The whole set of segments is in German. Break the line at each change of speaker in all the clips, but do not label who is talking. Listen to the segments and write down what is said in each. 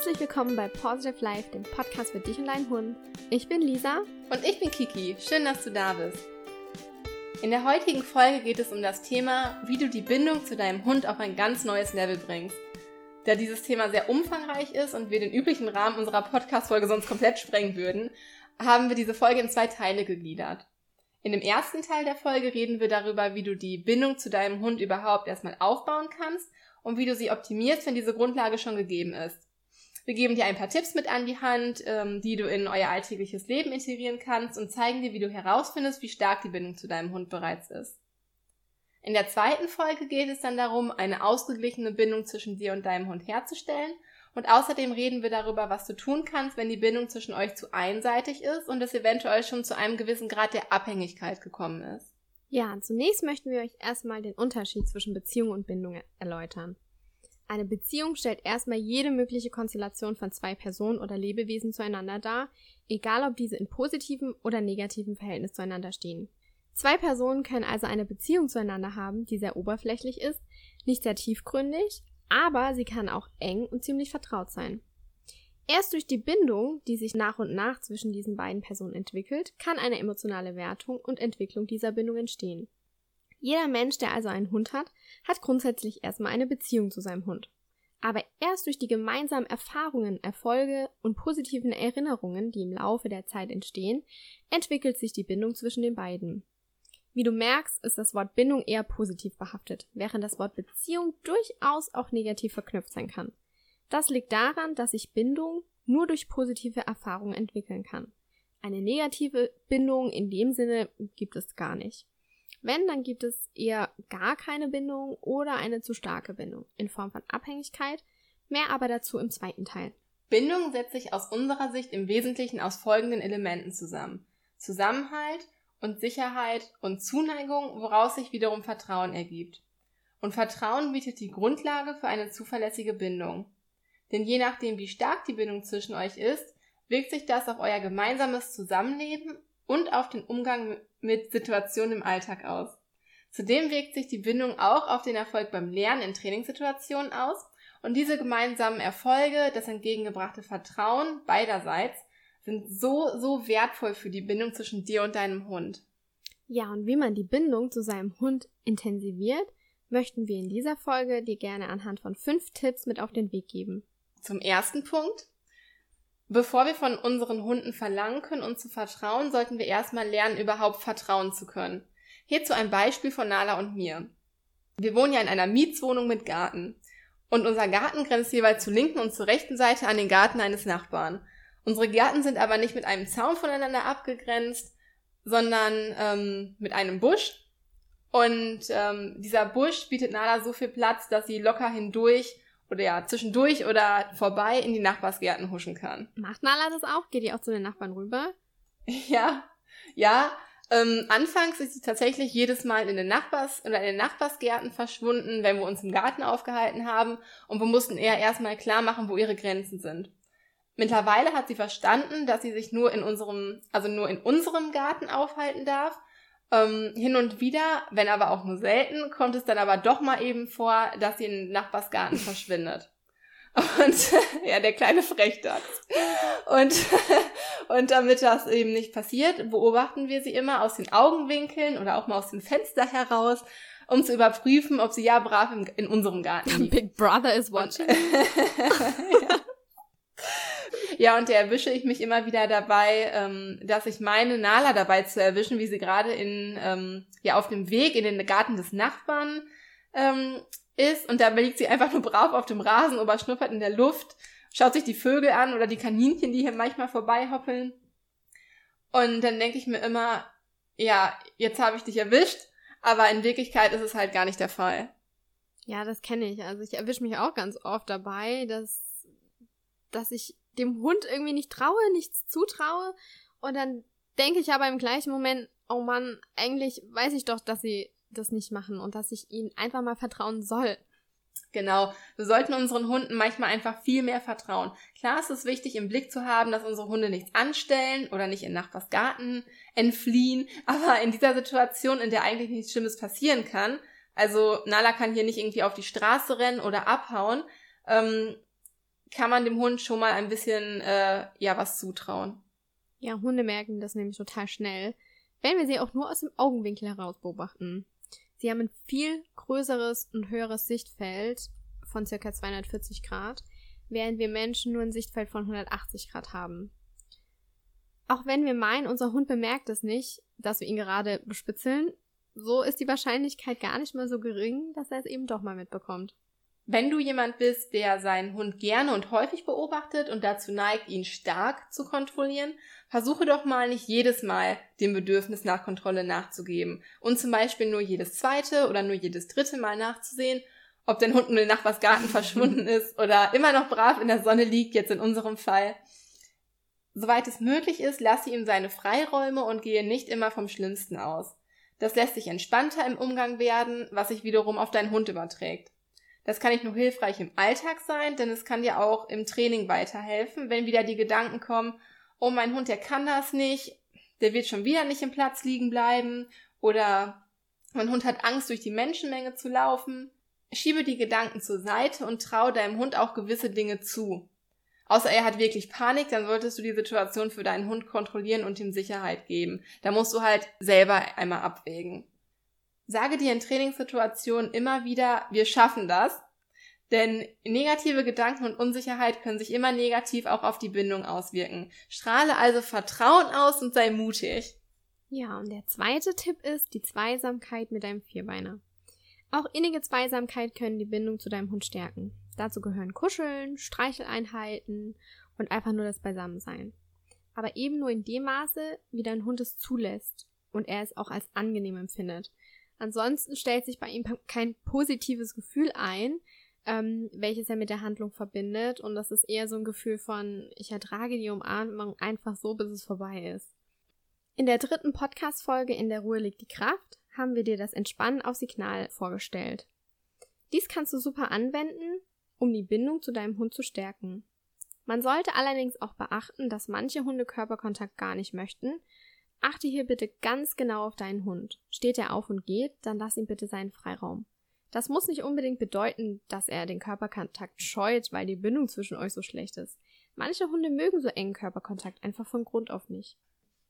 Herzlich willkommen bei Positive Life, dem Podcast für dich und deinen Hund. Ich bin Lisa.
Und ich bin Kiki. Schön, dass du da bist. In der heutigen Folge geht es um das Thema, wie du die Bindung zu deinem Hund auf ein ganz neues Level bringst. Da dieses Thema sehr umfangreich ist und wir den üblichen Rahmen unserer Podcast-Folge sonst komplett sprengen würden, haben wir diese Folge in zwei Teile gegliedert. In dem ersten Teil der Folge reden wir darüber, wie du die Bindung zu deinem Hund überhaupt erstmal aufbauen kannst und wie du sie optimierst, wenn diese Grundlage schon gegeben ist. Wir geben dir ein paar Tipps mit an die Hand, ähm, die du in euer alltägliches Leben integrieren kannst und zeigen dir, wie du herausfindest, wie stark die Bindung zu deinem Hund bereits ist. In der zweiten Folge geht es dann darum, eine ausgeglichene Bindung zwischen dir und deinem Hund herzustellen. Und außerdem reden wir darüber, was du tun kannst, wenn die Bindung zwischen euch zu einseitig ist und es eventuell schon zu einem gewissen Grad der Abhängigkeit gekommen ist.
Ja, zunächst möchten wir euch erstmal den Unterschied zwischen Beziehung und Bindung erläutern. Eine Beziehung stellt erstmal jede mögliche Konstellation von zwei Personen oder Lebewesen zueinander dar, egal ob diese in positivem oder negativem Verhältnis zueinander stehen. Zwei Personen können also eine Beziehung zueinander haben, die sehr oberflächlich ist, nicht sehr tiefgründig, aber sie kann auch eng und ziemlich vertraut sein. Erst durch die Bindung, die sich nach und nach zwischen diesen beiden Personen entwickelt, kann eine emotionale Wertung und Entwicklung dieser Bindung entstehen. Jeder Mensch, der also einen Hund hat, hat grundsätzlich erstmal eine Beziehung zu seinem Hund. Aber erst durch die gemeinsamen Erfahrungen, Erfolge und positiven Erinnerungen, die im Laufe der Zeit entstehen, entwickelt sich die Bindung zwischen den beiden. Wie du merkst, ist das Wort Bindung eher positiv behaftet, während das Wort Beziehung durchaus auch negativ verknüpft sein kann. Das liegt daran, dass sich Bindung nur durch positive Erfahrungen entwickeln kann. Eine negative Bindung in dem Sinne gibt es gar nicht. Wenn, dann gibt es eher gar keine Bindung oder eine zu starke Bindung in Form von Abhängigkeit, mehr aber dazu im zweiten Teil.
Bindung setzt sich aus unserer Sicht im Wesentlichen aus folgenden Elementen zusammen. Zusammenhalt und Sicherheit und Zuneigung, woraus sich wiederum Vertrauen ergibt. Und Vertrauen bietet die Grundlage für eine zuverlässige Bindung. Denn je nachdem, wie stark die Bindung zwischen euch ist, wirkt sich das auf euer gemeinsames Zusammenleben und auf den Umgang mit Situationen im Alltag aus. Zudem wirkt sich die Bindung auch auf den Erfolg beim Lernen in Trainingssituationen aus und diese gemeinsamen Erfolge, das entgegengebrachte Vertrauen beiderseits, sind so, so wertvoll für die Bindung zwischen dir und deinem Hund.
Ja, und wie man die Bindung zu seinem Hund intensiviert, möchten wir in dieser Folge dir gerne anhand von fünf Tipps mit auf den Weg geben.
Zum ersten Punkt. Bevor wir von unseren Hunden verlangen können, uns zu vertrauen, sollten wir erstmal lernen, überhaupt vertrauen zu können. Hierzu ein Beispiel von Nala und mir. Wir wohnen ja in einer Mietswohnung mit Garten. Und unser Garten grenzt jeweils zur linken und zur rechten Seite an den Garten eines Nachbarn. Unsere Gärten sind aber nicht mit einem Zaun voneinander abgegrenzt, sondern ähm, mit einem Busch. Und ähm, dieser Busch bietet Nala so viel Platz, dass sie locker hindurch oder ja, zwischendurch oder vorbei in die Nachbarsgärten huschen kann.
Macht Nala das auch? Geht die auch zu den Nachbarn rüber?
Ja, ja. Ähm, anfangs ist sie tatsächlich jedes Mal in den Nachbars oder in den Nachbarsgärten verschwunden, wenn wir uns im Garten aufgehalten haben und wir mussten eher erstmal klar machen, wo ihre Grenzen sind. Mittlerweile hat sie verstanden, dass sie sich nur in unserem, also nur in unserem Garten aufhalten darf ähm, hin und wieder, wenn aber auch nur selten, kommt es dann aber doch mal eben vor, dass sie in den Nachbarsgarten verschwindet. Und ja, der kleine Frechdachs. Und, und damit das eben nicht passiert, beobachten wir sie immer aus den Augenwinkeln oder auch mal aus dem Fenster heraus, um zu überprüfen, ob sie ja brav in, in unserem Garten liegt.
Big Brother is watching.
ja. Ja, und da erwische ich mich immer wieder dabei, ähm, dass ich meine, Nala dabei zu erwischen, wie sie gerade in, ähm, ja, auf dem Weg in den Garten des Nachbarn ähm, ist. Und da liegt sie einfach nur brav auf dem Rasen oder schnuppert in der Luft, schaut sich die Vögel an oder die Kaninchen, die hier manchmal vorbeihoppeln. Und dann denke ich mir immer, ja, jetzt habe ich dich erwischt, aber in Wirklichkeit ist es halt gar nicht der Fall.
Ja, das kenne ich. Also ich erwische mich auch ganz oft dabei, dass, dass ich dem Hund irgendwie nicht traue, nichts zutraue. Und dann denke ich aber im gleichen Moment, oh Mann, eigentlich weiß ich doch, dass sie das nicht machen und dass ich ihnen einfach mal vertrauen soll.
Genau. Wir sollten unseren Hunden manchmal einfach viel mehr vertrauen. Klar ist es wichtig, im Blick zu haben, dass unsere Hunde nichts anstellen oder nicht in Nachbars Garten entfliehen. Aber in dieser Situation, in der eigentlich nichts Schlimmes passieren kann, also Nala kann hier nicht irgendwie auf die Straße rennen oder abhauen, ähm, kann man dem Hund schon mal ein bisschen, äh, ja, was zutrauen.
Ja, Hunde merken das nämlich total schnell, wenn wir sie auch nur aus dem Augenwinkel heraus beobachten. Sie haben ein viel größeres und höheres Sichtfeld von circa 240 Grad, während wir Menschen nur ein Sichtfeld von 180 Grad haben. Auch wenn wir meinen, unser Hund bemerkt es nicht, dass wir ihn gerade bespitzeln, so ist die Wahrscheinlichkeit gar nicht mal so gering, dass er es eben doch mal mitbekommt.
Wenn du jemand bist, der seinen Hund gerne und häufig beobachtet und dazu neigt, ihn stark zu kontrollieren, versuche doch mal nicht jedes Mal dem Bedürfnis nach Kontrolle nachzugeben und zum Beispiel nur jedes zweite oder nur jedes dritte Mal nachzusehen, ob dein Hund in den Nachbarsgarten verschwunden ist oder immer noch brav in der Sonne liegt, jetzt in unserem Fall. Soweit es möglich ist, lasse ihm seine Freiräume und gehe nicht immer vom Schlimmsten aus. Das lässt sich entspannter im Umgang werden, was sich wiederum auf deinen Hund überträgt. Das kann nicht nur hilfreich im Alltag sein, denn es kann dir auch im Training weiterhelfen, wenn wieder die Gedanken kommen, oh, mein Hund, der kann das nicht, der wird schon wieder nicht im Platz liegen bleiben oder mein Hund hat Angst, durch die Menschenmenge zu laufen. Schiebe die Gedanken zur Seite und trau deinem Hund auch gewisse Dinge zu. Außer er hat wirklich Panik, dann solltest du die Situation für deinen Hund kontrollieren und ihm Sicherheit geben. Da musst du halt selber einmal abwägen. Sage dir in Trainingssituationen immer wieder, wir schaffen das. Denn negative Gedanken und Unsicherheit können sich immer negativ auch auf die Bindung auswirken. Strahle also Vertrauen aus und sei mutig.
Ja, und der zweite Tipp ist die Zweisamkeit mit deinem Vierbeiner. Auch innige Zweisamkeit können die Bindung zu deinem Hund stärken. Dazu gehören Kuscheln, Streicheleinheiten und einfach nur das Beisammensein. Aber eben nur in dem Maße, wie dein Hund es zulässt und er es auch als angenehm empfindet. Ansonsten stellt sich bei ihm kein positives Gefühl ein, ähm, welches er mit der Handlung verbindet. Und das ist eher so ein Gefühl von, ich ertrage die Umarmung einfach so, bis es vorbei ist. In der dritten Podcast-Folge In der Ruhe liegt die Kraft haben wir dir das Entspannen auf Signal vorgestellt. Dies kannst du super anwenden, um die Bindung zu deinem Hund zu stärken. Man sollte allerdings auch beachten, dass manche Hunde Körperkontakt gar nicht möchten, Achte hier bitte ganz genau auf deinen Hund. Steht er auf und geht, dann lass ihm bitte seinen Freiraum. Das muss nicht unbedingt bedeuten, dass er den Körperkontakt scheut, weil die Bindung zwischen euch so schlecht ist. Manche Hunde mögen so engen Körperkontakt einfach von Grund auf nicht.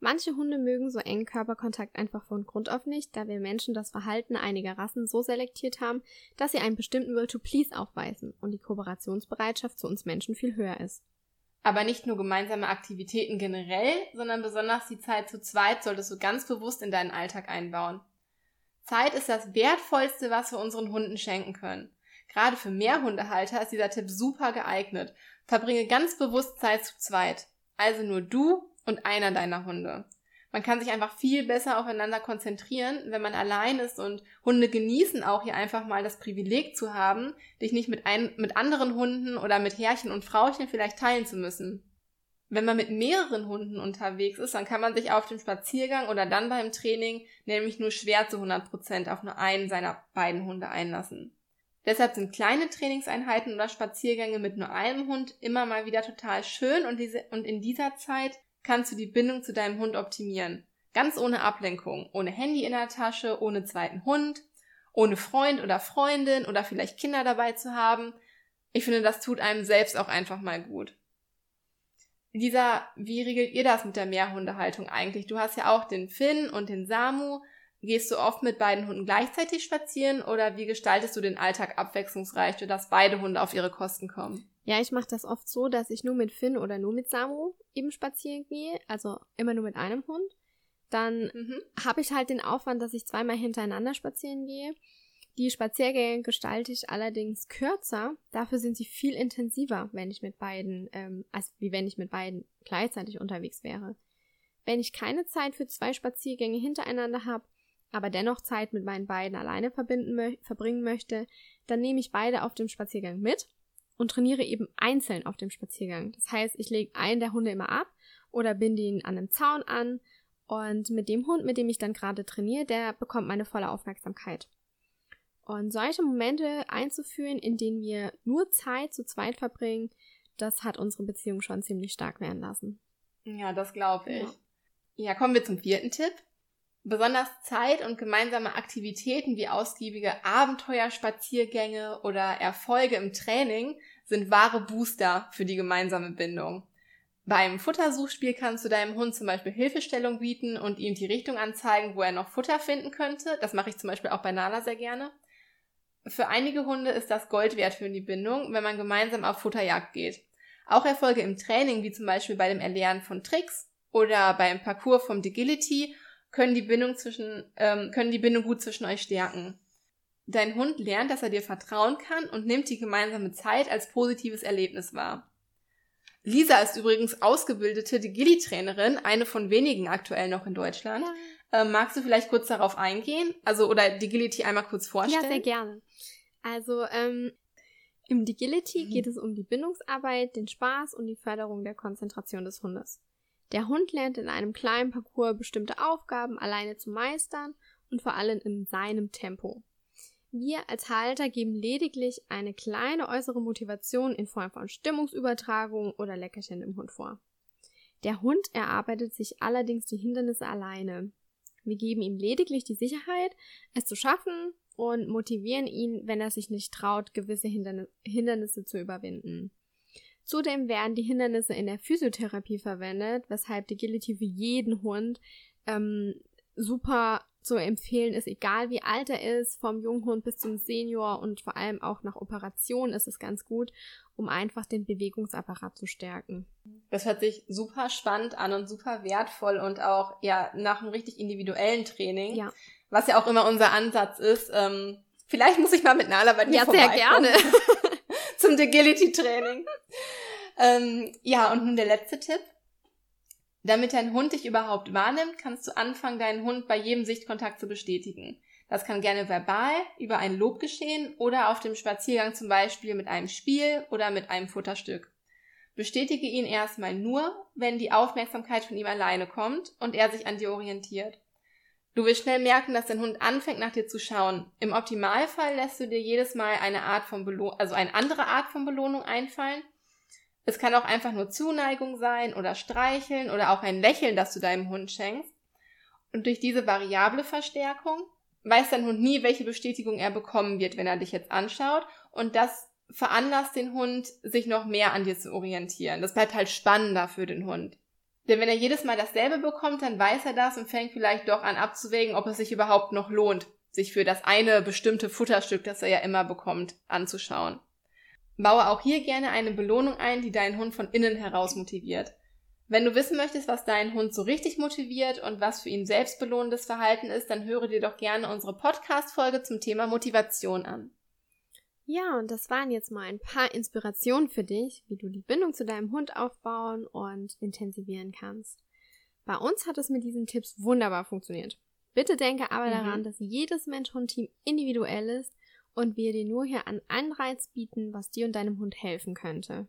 Manche Hunde mögen so engen Körperkontakt einfach von Grund auf nicht, da wir Menschen das Verhalten einiger Rassen so selektiert haben, dass sie einen bestimmten Will to Please aufweisen und die Kooperationsbereitschaft zu uns Menschen viel höher ist.
Aber nicht nur gemeinsame Aktivitäten generell, sondern besonders die Zeit zu zweit solltest du ganz bewusst in deinen Alltag einbauen. Zeit ist das Wertvollste, was wir unseren Hunden schenken können. Gerade für Mehrhundehalter ist dieser Tipp super geeignet. Verbringe ganz bewusst Zeit zu zweit. Also nur du und einer deiner Hunde. Man kann sich einfach viel besser aufeinander konzentrieren, wenn man allein ist und Hunde genießen auch hier einfach mal das Privileg zu haben, dich nicht mit, ein, mit anderen Hunden oder mit Herrchen und Frauchen vielleicht teilen zu müssen. Wenn man mit mehreren Hunden unterwegs ist, dann kann man sich auf dem Spaziergang oder dann beim Training nämlich nur schwer zu 100 Prozent auf nur einen seiner beiden Hunde einlassen. Deshalb sind kleine Trainingseinheiten oder Spaziergänge mit nur einem Hund immer mal wieder total schön und, diese, und in dieser Zeit kannst du die Bindung zu deinem Hund optimieren. Ganz ohne Ablenkung, ohne Handy in der Tasche, ohne zweiten Hund, ohne Freund oder Freundin oder vielleicht Kinder dabei zu haben. Ich finde, das tut einem selbst auch einfach mal gut. Lisa, wie regelt ihr das mit der Mehrhundehaltung eigentlich? Du hast ja auch den Finn und den Samu. Gehst du oft mit beiden Hunden gleichzeitig spazieren oder wie gestaltest du den Alltag abwechslungsreich, sodass beide Hunde auf ihre Kosten kommen?
Ja, ich mache das oft so, dass ich nur mit Finn oder nur mit Samu eben spazieren gehe, also immer nur mit einem Hund. Dann mhm. habe ich halt den Aufwand, dass ich zweimal hintereinander spazieren gehe. Die Spaziergänge gestalte ich allerdings kürzer, dafür sind sie viel intensiver, wenn ich mit beiden, ähm, als wie wenn ich mit beiden gleichzeitig unterwegs wäre. Wenn ich keine Zeit für zwei Spaziergänge hintereinander habe, aber dennoch Zeit mit meinen beiden alleine verbinden mö verbringen möchte, dann nehme ich beide auf dem Spaziergang mit und trainiere eben einzeln auf dem Spaziergang. Das heißt, ich lege einen der Hunde immer ab oder binde ihn an einem Zaun an und mit dem Hund, mit dem ich dann gerade trainiere, der bekommt meine volle Aufmerksamkeit. Und solche Momente einzuführen, in denen wir nur Zeit zu zweit verbringen, das hat unsere Beziehung schon ziemlich stark werden lassen.
Ja, das glaube ich. Ja. ja, kommen wir zum vierten Tipp. Besonders Zeit und gemeinsame Aktivitäten wie ausgiebige Abenteuerspaziergänge oder Erfolge im Training sind wahre Booster für die gemeinsame Bindung. Beim Futtersuchspiel kannst du deinem Hund zum Beispiel Hilfestellung bieten und ihm die Richtung anzeigen, wo er noch Futter finden könnte. Das mache ich zum Beispiel auch bei Nala sehr gerne. Für einige Hunde ist das Gold wert für die Bindung, wenn man gemeinsam auf Futterjagd geht. Auch Erfolge im Training, wie zum Beispiel bei dem Erlernen von Tricks oder beim Parcours vom Digility, können die Bindung zwischen, ähm, können die Bindung gut zwischen euch stärken. Dein Hund lernt, dass er dir vertrauen kann und nimmt die gemeinsame Zeit als positives Erlebnis wahr. Lisa ist übrigens ausgebildete Digili-Trainerin, eine von wenigen aktuell noch in Deutschland. Ja. Ähm, magst du vielleicht kurz darauf eingehen? Also, oder Digility einmal kurz vorstellen?
Ja, sehr gerne. Also, ähm, im Digility mhm. geht es um die Bindungsarbeit, den Spaß und die Förderung der Konzentration des Hundes. Der Hund lernt in einem kleinen Parcours bestimmte Aufgaben alleine zu meistern und vor allem in seinem Tempo. Wir als Halter geben lediglich eine kleine äußere Motivation in Form von Stimmungsübertragung oder Leckerchen im Hund vor. Der Hund erarbeitet sich allerdings die Hindernisse alleine. Wir geben ihm lediglich die Sicherheit, es zu schaffen und motivieren ihn, wenn er sich nicht traut, gewisse Hindernisse zu überwinden. Zudem werden die Hindernisse in der Physiotherapie verwendet, weshalb die Agility für jeden Hund ähm, super zu empfehlen ist, egal wie alt er ist, vom Junghund bis zum Senior und vor allem auch nach Operation ist es ganz gut, um einfach den Bewegungsapparat zu stärken.
Das hört sich super spannend an und super wertvoll und auch ja nach einem richtig individuellen Training, ja. was ja auch immer unser Ansatz ist. Ähm, vielleicht muss ich mal mit Nala bei dir Ja, sehr gerne. zum Agility-Training. ähm, ja, und nun der letzte Tipp. Damit dein Hund dich überhaupt wahrnimmt, kannst du anfangen, deinen Hund bei jedem Sichtkontakt zu bestätigen. Das kann gerne verbal, über ein Lob geschehen oder auf dem Spaziergang zum Beispiel mit einem Spiel oder mit einem Futterstück. Bestätige ihn erstmal nur, wenn die Aufmerksamkeit von ihm alleine kommt und er sich an dir orientiert. Du wirst schnell merken, dass dein Hund anfängt nach dir zu schauen. Im Optimalfall lässt du dir jedes Mal eine Art von Belohnung, also eine andere Art von Belohnung einfallen es kann auch einfach nur Zuneigung sein oder Streicheln oder auch ein Lächeln, das du deinem Hund schenkst. Und durch diese variable Verstärkung weiß dein Hund nie, welche Bestätigung er bekommen wird, wenn er dich jetzt anschaut. Und das veranlasst den Hund, sich noch mehr an dir zu orientieren. Das bleibt halt spannender für den Hund. Denn wenn er jedes Mal dasselbe bekommt, dann weiß er das und fängt vielleicht doch an abzuwägen, ob es sich überhaupt noch lohnt, sich für das eine bestimmte Futterstück, das er ja immer bekommt, anzuschauen. Baue auch hier gerne eine Belohnung ein, die deinen Hund von innen heraus motiviert. Wenn du wissen möchtest, was deinen Hund so richtig motiviert und was für ihn selbstbelohnendes Verhalten ist, dann höre dir doch gerne unsere Podcast-Folge zum Thema Motivation an.
Ja, und das waren jetzt mal ein paar Inspirationen für dich, wie du die Bindung zu deinem Hund aufbauen und intensivieren kannst. Bei uns hat es mit diesen Tipps wunderbar funktioniert. Bitte denke aber mhm. daran, dass jedes Mensch-Hund-Team individuell ist und wir dir nur hier einen Anreiz bieten, was dir und deinem Hund helfen könnte.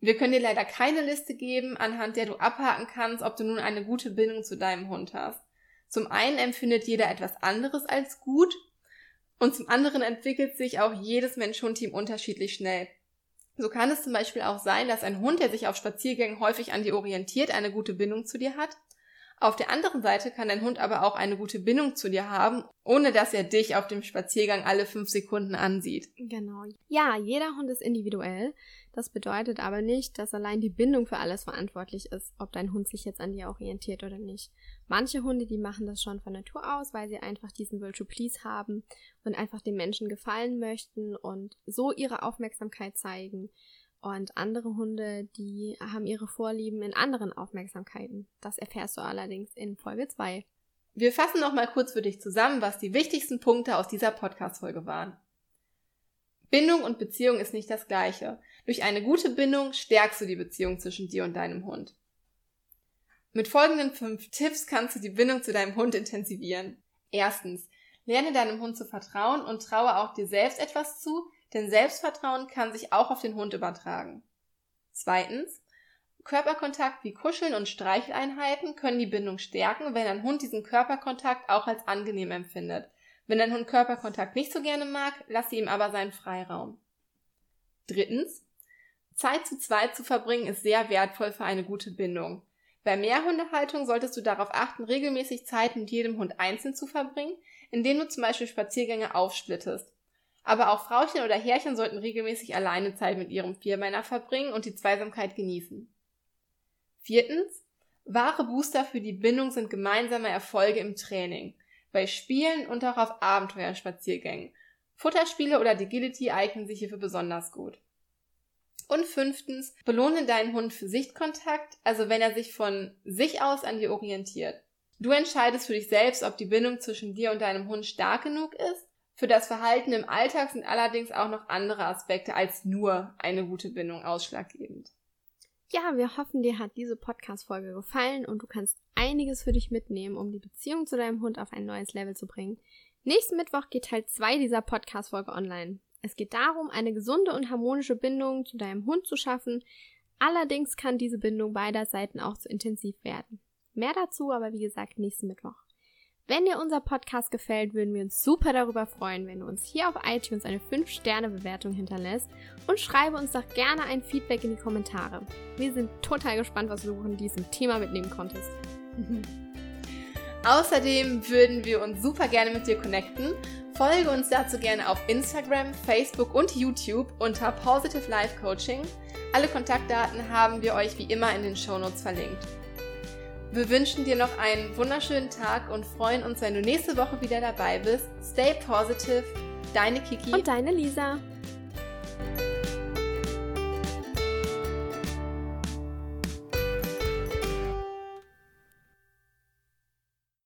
Wir können dir leider keine Liste geben, anhand der du abhaken kannst, ob du nun eine gute Bindung zu deinem Hund hast. Zum einen empfindet jeder etwas anderes als gut und zum anderen entwickelt sich auch jedes Mensch-Hund-Team unterschiedlich schnell. So kann es zum Beispiel auch sein, dass ein Hund, der sich auf Spaziergängen häufig an dir orientiert, eine gute Bindung zu dir hat auf der anderen Seite kann dein Hund aber auch eine gute Bindung zu dir haben, ohne dass er dich auf dem Spaziergang alle fünf Sekunden ansieht.
Genau. Ja, jeder Hund ist individuell. Das bedeutet aber nicht, dass allein die Bindung für alles verantwortlich ist, ob dein Hund sich jetzt an dir orientiert oder nicht. Manche Hunde, die machen das schon von Natur aus, weil sie einfach diesen Will to Please haben und einfach den Menschen gefallen möchten und so ihre Aufmerksamkeit zeigen. Und andere Hunde, die haben ihre Vorlieben in anderen Aufmerksamkeiten. Das erfährst du allerdings in Folge 2.
Wir fassen noch mal kurz für dich zusammen, was die wichtigsten Punkte aus dieser Podcast-Folge waren. Bindung und Beziehung ist nicht das gleiche. Durch eine gute Bindung stärkst du die Beziehung zwischen dir und deinem Hund. Mit folgenden fünf Tipps kannst du die Bindung zu deinem Hund intensivieren. Erstens, lerne deinem Hund zu vertrauen und traue auch dir selbst etwas zu, denn Selbstvertrauen kann sich auch auf den Hund übertragen. Zweitens, Körperkontakt wie Kuscheln und Streicheleinheiten können die Bindung stärken, wenn ein Hund diesen Körperkontakt auch als angenehm empfindet. Wenn ein Hund Körperkontakt nicht so gerne mag, lasse ihm aber seinen Freiraum. Drittens, Zeit zu zweit zu verbringen ist sehr wertvoll für eine gute Bindung. Bei Mehrhundehaltung solltest du darauf achten, regelmäßig Zeit mit jedem Hund einzeln zu verbringen, indem du zum Beispiel Spaziergänge aufsplittest. Aber auch Frauchen oder Herrchen sollten regelmäßig alleine Zeit mit ihrem Vierbeiner verbringen und die Zweisamkeit genießen. Viertens. Wahre Booster für die Bindung sind gemeinsame Erfolge im Training, bei Spielen und auch auf Abenteuerspaziergängen. Futterspiele oder Agility eignen sich hierfür besonders gut. Und fünftens, belohne deinen Hund für Sichtkontakt, also wenn er sich von sich aus an dir orientiert. Du entscheidest für dich selbst, ob die Bindung zwischen dir und deinem Hund stark genug ist. Für das Verhalten im Alltag sind allerdings auch noch andere Aspekte als nur eine gute Bindung ausschlaggebend.
Ja, wir hoffen, dir hat diese Podcast-Folge gefallen und du kannst einiges für dich mitnehmen, um die Beziehung zu deinem Hund auf ein neues Level zu bringen. Nächsten Mittwoch geht Teil 2 dieser Podcast-Folge online. Es geht darum, eine gesunde und harmonische Bindung zu deinem Hund zu schaffen. Allerdings kann diese Bindung beider Seiten auch zu intensiv werden. Mehr dazu aber wie gesagt nächsten Mittwoch. Wenn dir unser Podcast gefällt, würden wir uns super darüber freuen, wenn du uns hier auf iTunes eine 5-Sterne-Bewertung hinterlässt und schreibe uns doch gerne ein Feedback in die Kommentare. Wir sind total gespannt, was du von diesem Thema mitnehmen konntest.
Außerdem würden wir uns super gerne mit dir connecten. Folge uns dazu gerne auf Instagram, Facebook und YouTube unter Positive Life Coaching. Alle Kontaktdaten haben wir euch wie immer in den Shownotes verlinkt. Wir wünschen dir noch einen wunderschönen Tag und freuen uns, wenn du nächste Woche wieder dabei bist. Stay positive, deine Kiki
und deine Lisa.